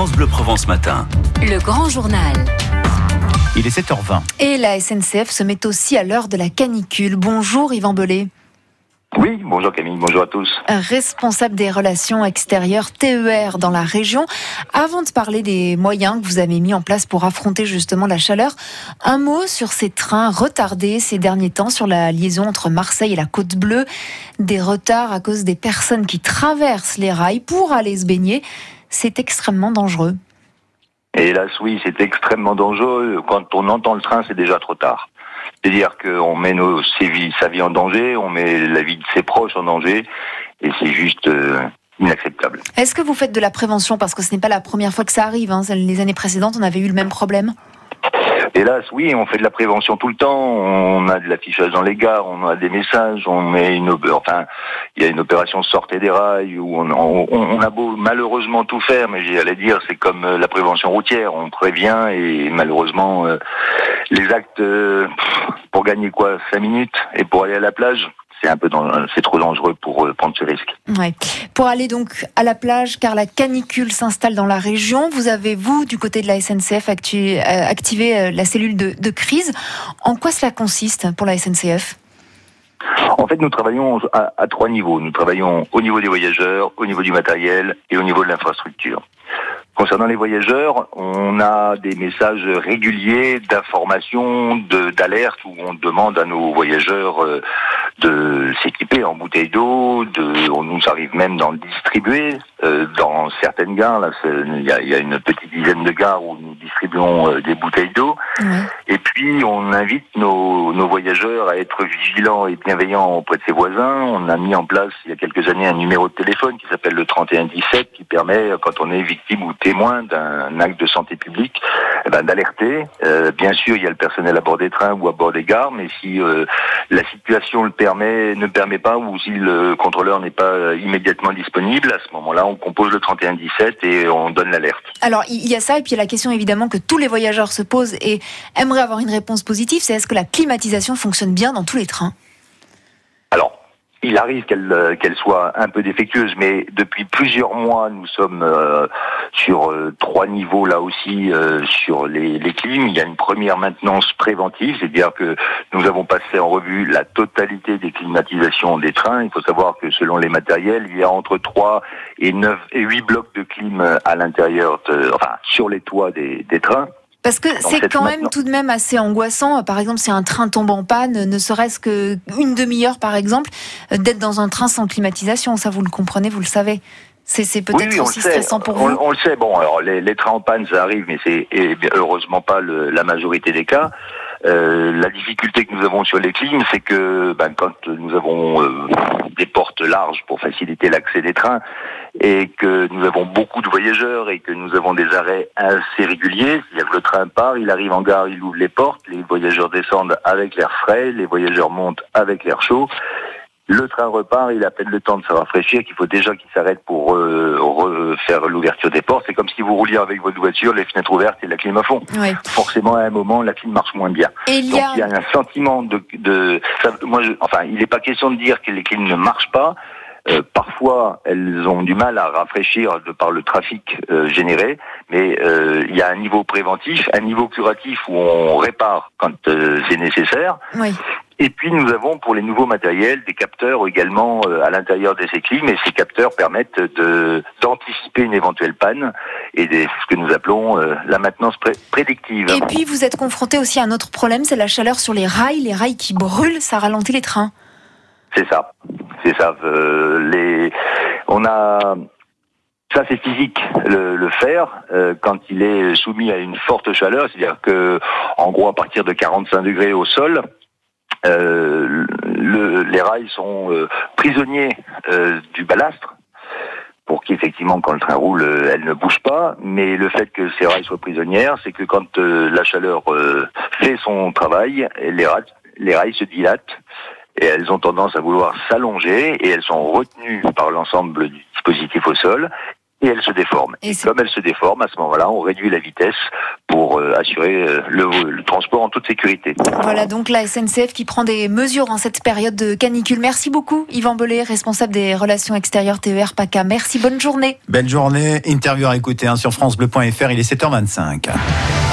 France Bleu Provence Matin. Le grand journal. Il est 7h20. Et la SNCF se met aussi à l'heure de la canicule. Bonjour Yvan Bellet. Oui, bonjour Camille, bonjour à tous. Responsable des relations extérieures TER dans la région. Avant de parler des moyens que vous avez mis en place pour affronter justement la chaleur, un mot sur ces trains retardés ces derniers temps sur la liaison entre Marseille et la Côte Bleue. Des retards à cause des personnes qui traversent les rails pour aller se baigner. C'est extrêmement dangereux. Hélas, oui, c'est extrêmement dangereux. Quand on entend le train, c'est déjà trop tard. C'est-à-dire qu'on met nos, vies, sa vie en danger, on met la vie de ses proches en danger, et c'est juste euh, inacceptable. Est-ce que vous faites de la prévention? Parce que ce n'est pas la première fois que ça arrive. Hein. Les années précédentes, on avait eu le même problème. Hélas, oui, on fait de la prévention tout le temps. On a de l'affichage dans les gares, on a des messages, on met une, enfin, il y a une opération sortez des rails où on, a beau malheureusement tout faire, mais j'allais dire, c'est comme euh, la prévention routière, on prévient et malheureusement euh, les actes euh, pour gagner quoi, cinq minutes et pour aller à la plage, c'est un peu c'est trop dangereux pour euh, prendre ce risque. Ouais. Pour aller donc à la plage, car la canicule s'installe dans la région, vous avez vous du côté de la SNCF euh, activé euh, la cellule de, crise. En quoi cela consiste pour la SNCF en fait, nous travaillons à, à, trois niveaux. Nous travaillons au niveau des voyageurs, au niveau du matériel et au niveau de l'infrastructure. Concernant les voyageurs, on a des messages réguliers d'information, d'alerte où on demande à nos voyageurs euh, de s'équiper en bouteilles d'eau. On nous arrive même d'en distribuer euh, dans certaines gares. Là, il y a, une petite dizaine de gares où distribuons euh, des bouteilles d'eau. Et puis, on invite nos, nos voyageurs à être vigilants et bienveillants auprès de ses voisins. On a mis en place il y a quelques années un numéro de téléphone qui s'appelle le 3117 qui permet, quand on est victime ou témoin d'un acte de santé publique, eh ben, d'alerter. Euh, bien sûr, il y a le personnel à bord des trains ou à bord des gares, mais si euh, la situation le permet, ne permet pas, ou si le contrôleur n'est pas immédiatement disponible, à ce moment-là, on compose le 3117 et on donne l'alerte. Alors, il y a ça, et puis il y a la question évidemment que tous les voyageurs se posent et aimeraient avoir une réponse positive, c'est est-ce que la climatisation fonctionne bien dans tous les trains? Il arrive qu'elle qu'elle soit un peu défectueuse, mais depuis plusieurs mois, nous sommes euh, sur euh, trois niveaux là aussi euh, sur les, les clims. Il y a une première maintenance préventive, c'est-à-dire que nous avons passé en revue la totalité des climatisations des trains. Il faut savoir que selon les matériels, il y a entre 3 et 9 et 8 blocs de clim à l'intérieur, enfin sur les toits des, des trains. Parce que c'est quand même tout de même assez angoissant. Par exemple, si un train tombe en panne, ne serait-ce qu'une demi-heure, par exemple, d'être dans un train sans climatisation. Ça, vous le comprenez, vous le savez. C'est peut-être aussi stressant pour vous. On, le sait. Bon, alors les, trains en panne, ça arrive, mais c'est heureusement pas la majorité des cas. Euh, la difficulté que nous avons sur les clims, c'est que ben, quand nous avons euh, des portes larges pour faciliter l'accès des trains et que nous avons beaucoup de voyageurs et que nous avons des arrêts assez réguliers, c'est-à-dire que le train part, il arrive en gare, il ouvre les portes, les voyageurs descendent avec l'air frais, les voyageurs montent avec l'air chaud le train repart, il a peine le temps de se rafraîchir, qu'il faut déjà qu'il s'arrête pour euh, refaire l'ouverture des portes. C'est comme si vous rouliez avec votre voiture, les fenêtres ouvertes et la clim à fond. Forcément, à un moment, la clim marche moins bien. Donc il y a un sentiment de... de moi, enfin, il n'est pas question de dire que les clims ne marchent pas. Euh, parfois, elles ont du mal à rafraîchir de par le trafic euh, généré, mais euh, il y a un niveau préventif, un niveau curatif où on répare quand c'est nécessaire. Oui. Et puis nous avons pour les nouveaux matériels des capteurs également à l'intérieur des éclimes et ces capteurs permettent de d'anticiper une éventuelle panne et c'est ce que nous appelons la maintenance prédictive. Et puis vous êtes confronté aussi à un autre problème, c'est la chaleur sur les rails, les rails qui brûlent, ça ralentit les trains. C'est ça, c'est ça. Euh, on a ça, c'est physique, le, le fer, euh, quand il est soumis à une forte chaleur, c'est-à-dire que, en gros, à partir de 45 degrés au sol, euh, le, les rails sont prisonniers du balastre pour qu'effectivement, quand le train roule, elle ne bouge pas. Mais le fait que ces rails soient prisonnières, c'est que quand la chaleur fait son travail, les rails se dilatent et elles ont tendance à vouloir s'allonger et elles sont retenues par l'ensemble du dispositif au sol et elle se déforme. Et comme elle se déforme, à ce moment-là, on réduit la vitesse pour euh, assurer euh, le, le transport en toute sécurité. Voilà donc la SNCF qui prend des mesures en cette période de canicule. Merci beaucoup Yvan Bellet, responsable des relations extérieures TER PACA. Merci, bonne journée. Belle journée. Interview à écouter hein, sur FranceBleu.fr. Il est 7h25.